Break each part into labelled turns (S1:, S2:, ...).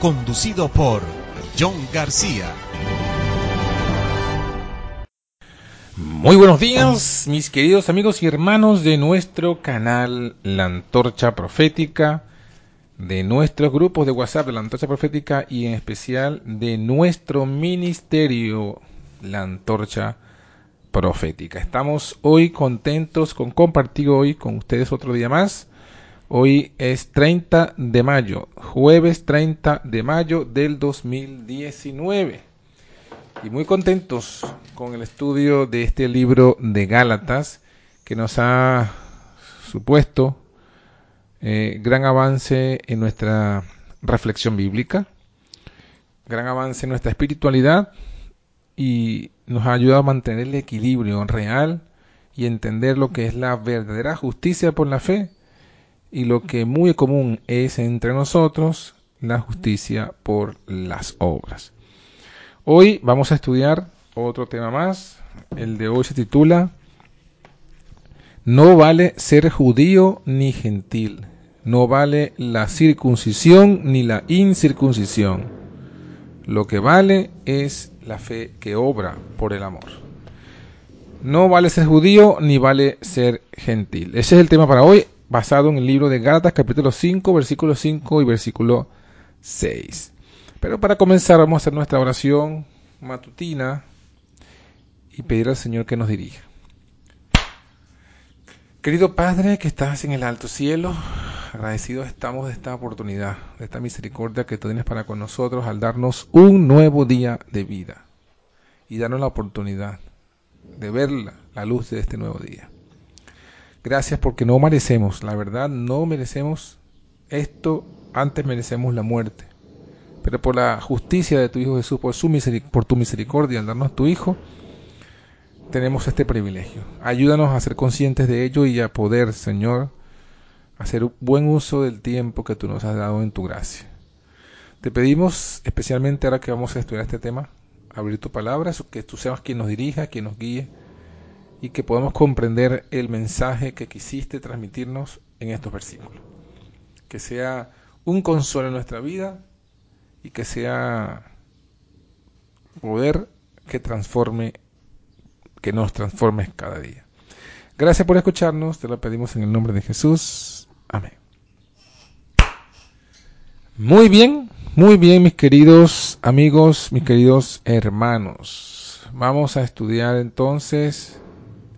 S1: conducido por John García.
S2: Muy buenos días, mis queridos amigos y hermanos de nuestro canal La Antorcha Profética, de nuestros grupos de WhatsApp de La Antorcha Profética y en especial de nuestro ministerio La Antorcha Profética. Estamos hoy contentos con compartir hoy con ustedes otro día más Hoy es 30 de mayo, jueves 30 de mayo del 2019. Y muy contentos con el estudio de este libro de Gálatas que nos ha supuesto eh, gran avance en nuestra reflexión bíblica, gran avance en nuestra espiritualidad y nos ha ayudado a mantener el equilibrio real y entender lo que es la verdadera justicia por la fe y lo que muy común es entre nosotros, la justicia por las obras. Hoy vamos a estudiar otro tema más. El de hoy se titula No vale ser judío ni gentil. No vale la circuncisión ni la incircuncisión. Lo que vale es la fe que obra por el amor. No vale ser judío ni vale ser gentil. Ese es el tema para hoy basado en el libro de Gálatas capítulo 5, versículo 5 y versículo 6. Pero para comenzar vamos a hacer nuestra oración matutina y pedir al Señor que nos dirija. Querido Padre que estás en el alto cielo, agradecidos estamos de esta oportunidad, de esta misericordia que tú tienes para con nosotros al darnos un nuevo día de vida y darnos la oportunidad de ver la luz de este nuevo día. Gracias porque no merecemos, la verdad, no merecemos esto, antes merecemos la muerte. Pero por la justicia de tu Hijo Jesús, por, su tu misericordia al darnos tu Hijo, tenemos este privilegio. Ayúdanos a ser conscientes de ello y a poder, Señor, hacer buen uso del tiempo que tú nos has dado en tu gracia. Te pedimos, especialmente ahora que vamos a estudiar este tema, abrir tu palabra, que tú seas quien nos dirija, quien nos guíe y que podamos comprender el mensaje que quisiste transmitirnos en estos versículos. Que sea un consuelo en nuestra vida y que sea poder que transforme, que nos transforme cada día. Gracias por escucharnos, te lo pedimos en el nombre de Jesús. Amén. Muy bien, muy bien mis queridos amigos, mis queridos hermanos. Vamos a estudiar entonces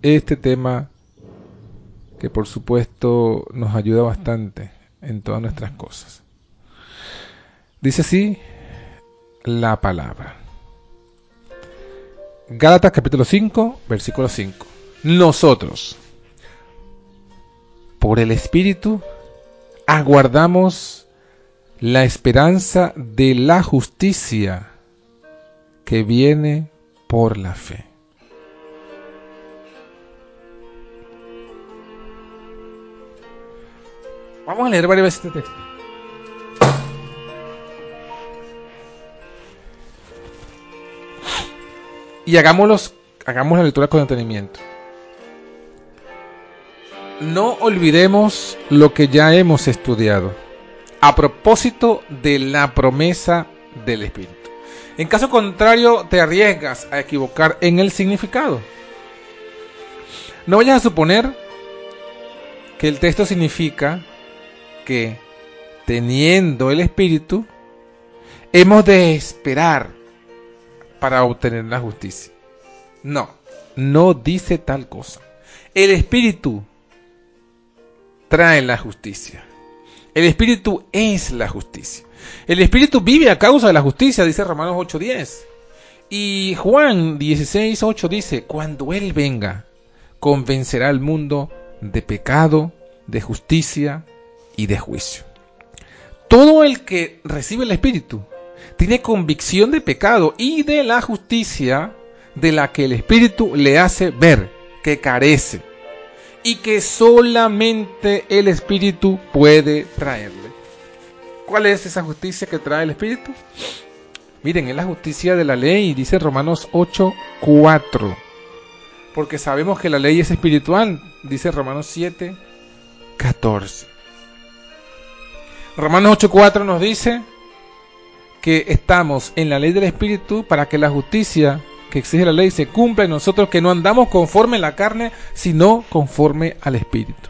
S2: este tema que por supuesto nos ayuda bastante en todas nuestras cosas. Dice así la palabra. Gálatas capítulo 5, versículo 5. Nosotros, por el Espíritu, aguardamos la esperanza de la justicia que viene por la fe. Vamos a leer varias veces este texto. Y hagámoslos, hagamos la lectura con detenimiento. No olvidemos lo que ya hemos estudiado a propósito de la promesa del Espíritu. En caso contrario, te arriesgas a equivocar en el significado. No vayas a suponer que el texto significa que, teniendo el Espíritu, hemos de esperar para obtener la justicia. No, no dice tal cosa. El Espíritu trae la justicia. El Espíritu es la justicia. El Espíritu vive a causa de la justicia, dice Romanos 8:10. Y Juan 16:8 dice, cuando Él venga, convencerá al mundo de pecado, de justicia y de juicio. Todo el que recibe el Espíritu tiene convicción de pecado y de la justicia de la que el Espíritu le hace ver que carece y que solamente el Espíritu puede traerle. ¿Cuál es esa justicia que trae el Espíritu? Miren, es la justicia de la ley, dice Romanos 8, 4. Porque sabemos que la ley es espiritual, dice Romanos 7, 14. Romanos 8, 4 nos dice que estamos en la ley del Espíritu para que la justicia que exige la ley se cumpla en nosotros, que no andamos conforme a la carne, sino conforme al Espíritu.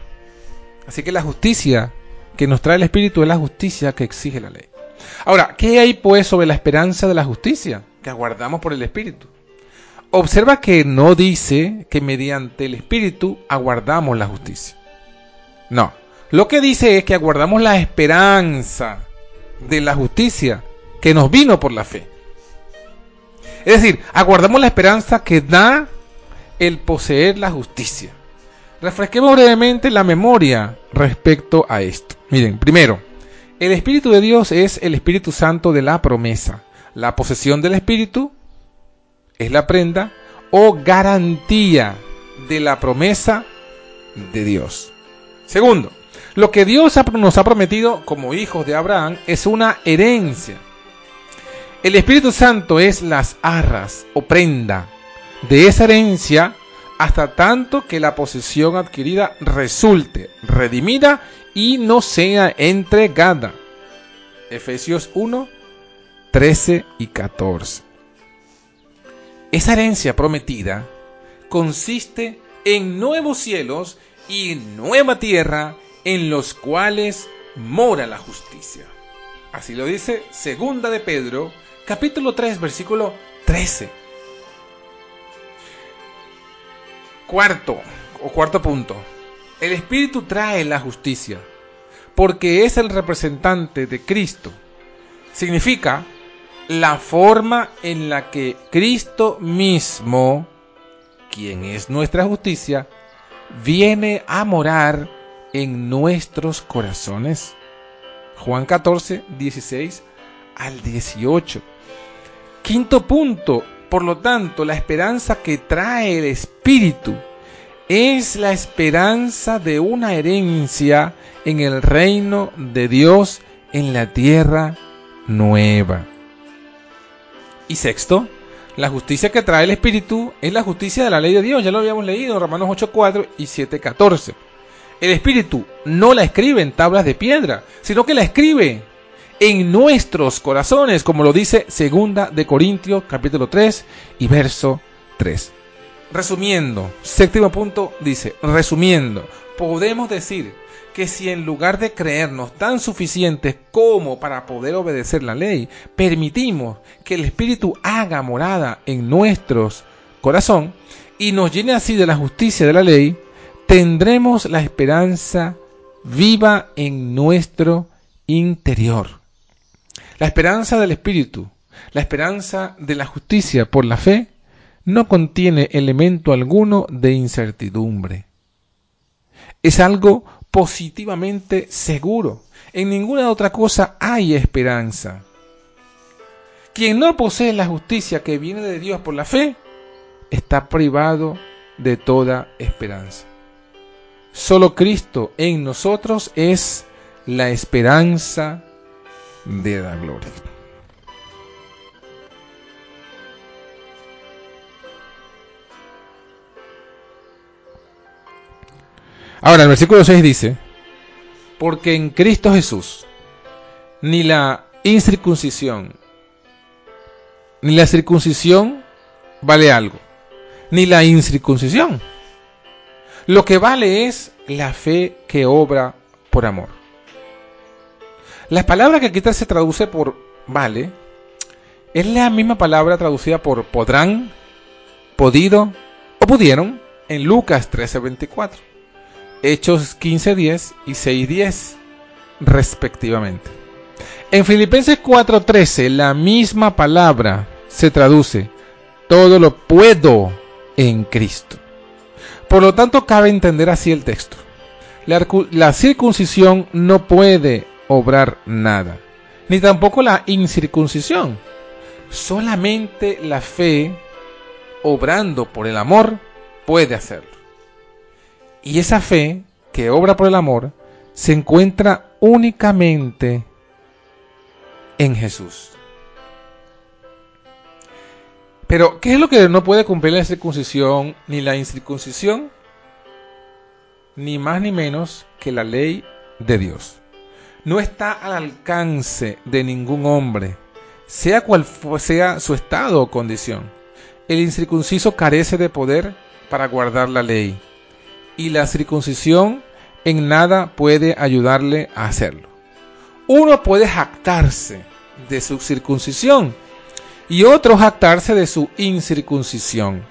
S2: Así que la justicia que nos trae el Espíritu es la justicia que exige la ley. Ahora, ¿qué hay pues sobre la esperanza de la justicia que aguardamos por el Espíritu? Observa que no dice que mediante el Espíritu aguardamos la justicia. No, lo que dice es que aguardamos la esperanza de la justicia que nos vino por la fe. Es decir, aguardamos la esperanza que da el poseer la justicia. Refresquemos brevemente la memoria respecto a esto. Miren, primero, el Espíritu de Dios es el Espíritu Santo de la promesa. La posesión del Espíritu es la prenda o garantía de la promesa de Dios. Segundo, lo que Dios nos ha prometido como hijos de Abraham es una herencia el Espíritu Santo es las arras o prenda de esa herencia hasta tanto que la posesión adquirida resulte redimida y no sea entregada. Efesios 1, 13 y 14. Esa herencia prometida consiste en nuevos cielos y nueva tierra en los cuales mora la justicia. Así lo dice Segunda de Pedro capítulo 3, versículo 13. Cuarto, o cuarto punto. El Espíritu trae la justicia, porque es el representante de Cristo. Significa la forma en la que Cristo mismo, quien es nuestra justicia, viene a morar en nuestros corazones. Juan 14, 16 al 18. Quinto punto, por lo tanto, la esperanza que trae el Espíritu es la esperanza de una herencia en el reino de Dios en la tierra nueva. Y sexto, la justicia que trae el Espíritu es la justicia de la ley de Dios. Ya lo habíamos leído Romanos 8.4 y 7.14. El Espíritu no la escribe en tablas de piedra, sino que la escribe en nuestros corazones, como lo dice segunda de Corintios capítulo 3 y verso 3. Resumiendo, séptimo punto dice, resumiendo, podemos decir que si en lugar de creernos tan suficientes como para poder obedecer la ley, permitimos que el Espíritu haga morada en nuestros corazón y nos llene así de la justicia de la ley, tendremos la esperanza viva en nuestro interior. La esperanza del Espíritu, la esperanza de la justicia por la fe, no contiene elemento alguno de incertidumbre. Es algo positivamente seguro. En ninguna otra cosa hay esperanza. Quien no posee la justicia que viene de Dios por la fe, está privado de toda esperanza. Solo Cristo en nosotros es la esperanza de la gloria. Ahora, el versículo 6 dice, porque en Cristo Jesús ni la incircuncisión ni la circuncisión vale algo, ni la incircuncisión. Lo que vale es la fe que obra por amor. La palabra que aquí se traduce por vale es la misma palabra traducida por podrán, podido o pudieron en Lucas 13:24, Hechos 15:10 y 6:10 respectivamente. En Filipenses 4:13 la misma palabra se traduce, todo lo puedo en Cristo. Por lo tanto, cabe entender así el texto. La, circuncisión no puede obrar nada, ni tampoco la incircuncisión. Solamente la fe, obrando por el amor, puede hacerlo. Y esa fe que obra por el amor se encuentra únicamente en Jesús. Pero, ¿qué es lo que no puede cumplir la circuncisión ni la incircuncisión? Ni más ni menos que la ley de Dios. No está al alcance de ningún hombre, sea cual sea su estado o condición. El incircunciso carece de poder para guardar la ley, y la circuncisión en nada puede ayudarle a hacerlo. Uno puede jactarse de su circuncisión y otro jactarse de su incircuncisión,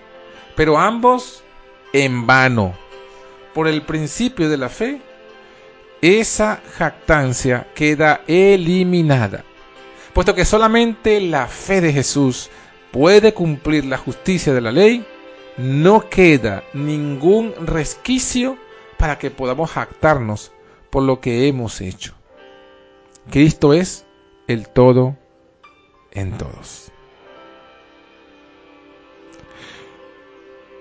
S2: pero ambos en vano. Por el principio de la fe, esa jactancia queda eliminada, puesto que solamente la fe de Jesús puede cumplir la justicia de la ley no queda ningún resquicio para que podamos jactarnos por lo que hemos hecho. Cristo es el todo en todos.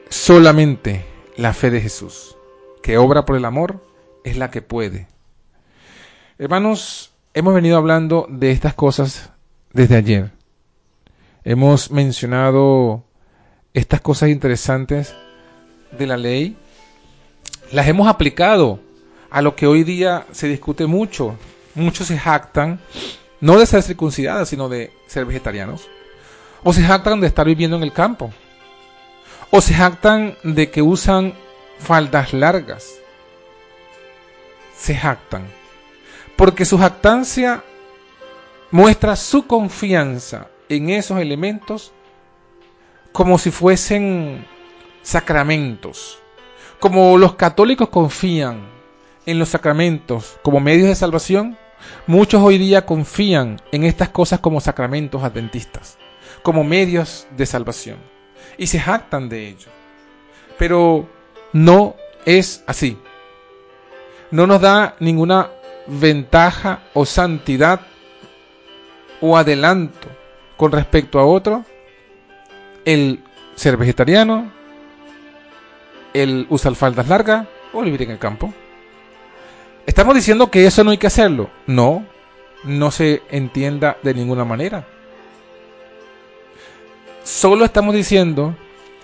S2: Solamente la fe de Jesús, que obra por el amor, es la que puede. Hermanos, hemos venido hablando de estas cosas desde ayer. Hemos mencionado estas cosas interesantes de la ley, las hemos aplicado a lo que hoy día se discute mucho. Muchos se jactan, no de ser circuncidadas, sino de ser vegetarianos. O se jactan de estar viviendo en el campo. O se jactan de que usan faldas largas. Se jactan. Porque su jactancia muestra su confianza en esos elementos como si fuesen sacramentos. Como los católicos confían en los sacramentos como medios de salvación, muchos hoy día confían en estas cosas como sacramentos adventistas, como medios de salvación, y se jactan de ello. Pero no es así. No nos da ninguna ventaja o santidad o adelanto con respecto a otro el ser vegetariano, el usar faldas largas o vivir en el campo. ¿Estamos diciendo que eso no hay que hacerlo? No, no se entienda de ninguna manera. Solo estamos diciendo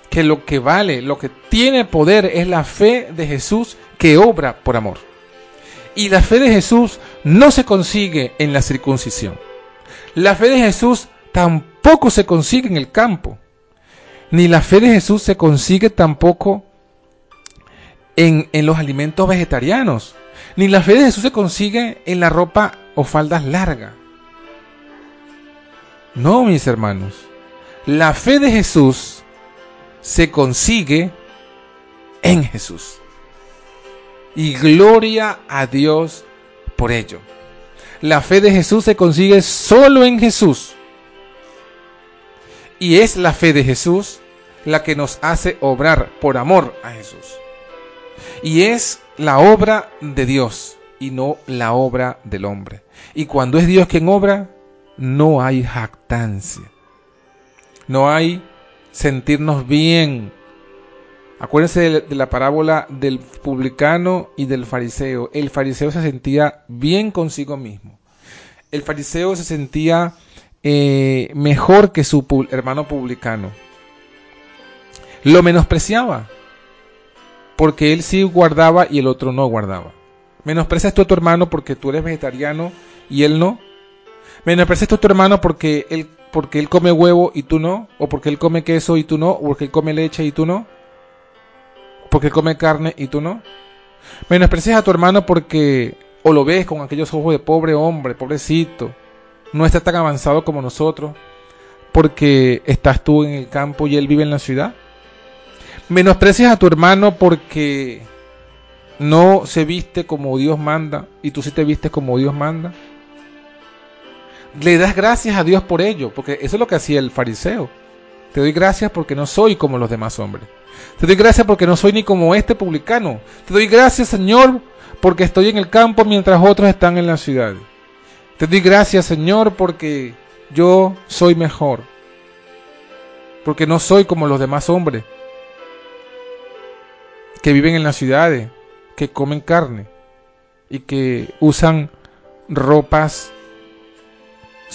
S2: que lo que vale, lo que tiene poder es la fe de Jesús que obra por amor. Y la fe de Jesús no se consigue en la circuncisión. La fe de Jesús tampoco se consigue en el campo. Ni la fe de Jesús se consigue tampoco en, los alimentos vegetarianos. Ni la fe de Jesús se consigue en la ropa o faldas largas. No, mis hermanos. La fe de Jesús se consigue en Jesús. Y gloria a Dios por ello. La fe de Jesús se consigue solo en Jesús. Y es la fe de Jesús la que nos hace obrar por amor a Jesús. Y es la obra de Dios y no la obra del hombre. Y cuando es Dios quien obra, no hay jactancia. No hay sentirnos bien. Acuérdense de la parábola del publicano y del fariseo. El fariseo se sentía bien consigo mismo. El fariseo se sentía eh, mejor que su hermano publicano. Lo menospreciaba, porque él sí guardaba y el otro no guardaba. Menosprecias tú a tu hermano porque tú eres vegetariano y él no. Menosprecias tú a tu hermano porque él, porque él come huevo y tú no, o porque él come queso y tú no, o porque él come leche y tú no, porque él come carne y tú no. Menosprecias a tu hermano porque o lo ves con aquellos ojos de pobre hombre, pobrecito, no está tan avanzado como nosotros porque estás tú en el campo y él vive en la ciudad. menosprecias a tu hermano porque no se viste como Dios manda y tú sí te vistes como Dios manda. Le das gracias a Dios por ello, porque eso es lo que hacía el fariseo. Te doy gracias porque no soy como los demás hombres. Te doy gracias porque no soy ni como este publicano. Te doy gracias, Señor, porque estoy en el campo mientras otros están en la ciudad. Te doy gracias, Señor, porque yo soy mejor. Porque no soy como los demás hombres que viven en las ciudades, que comen carne y que usan ropas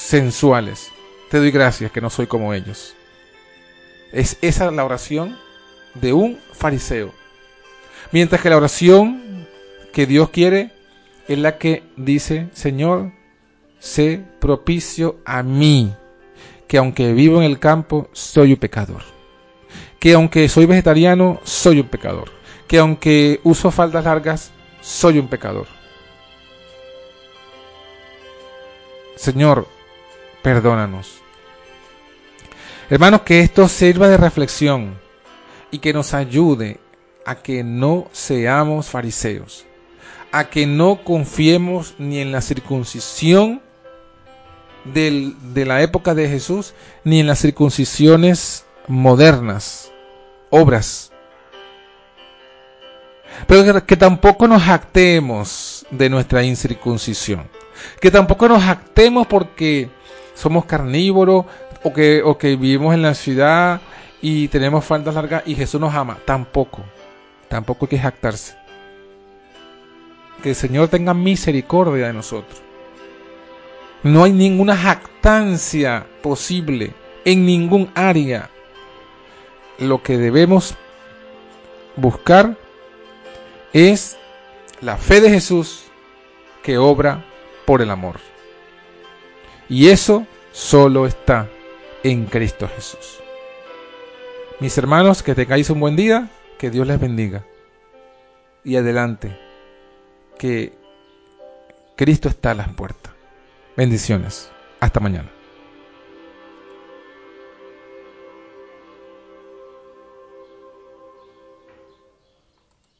S2: sensuales. Te doy gracias que no soy como ellos. Es esa la oración de un fariseo. Mientras que la oración que Dios quiere es la que dice, Señor, sé propicio a mí, que aunque vivo en el campo, soy un pecador. Que aunque soy vegetariano, soy un pecador. Que aunque uso faldas largas, soy un pecador. Señor, perdónanos. Hermanos, que esto sirva de reflexión y que nos ayude a que no seamos fariseos, a que no confiemos ni en la circuncisión de la época de Jesús, ni en las circuncisiones modernas, obras. Pero que, tampoco nos jactemos de nuestra incircuncisión. Que tampoco nos jactemos porque somos carnívoros o que, o que vivimos en la ciudad y tenemos faldas largas y Jesús nos ama. Tampoco. Tampoco hay que jactarse. Que el Señor tenga misericordia de nosotros. No hay ninguna jactancia posible en ningún área. Lo que debemos buscar es la fe de Jesús que obra por el amor. Y eso solo está en Cristo Jesús. Mis hermanos, que tengáis un buen día, que Dios les bendiga. Y adelante, que Cristo está a las puertas. Bendiciones. Hasta mañana.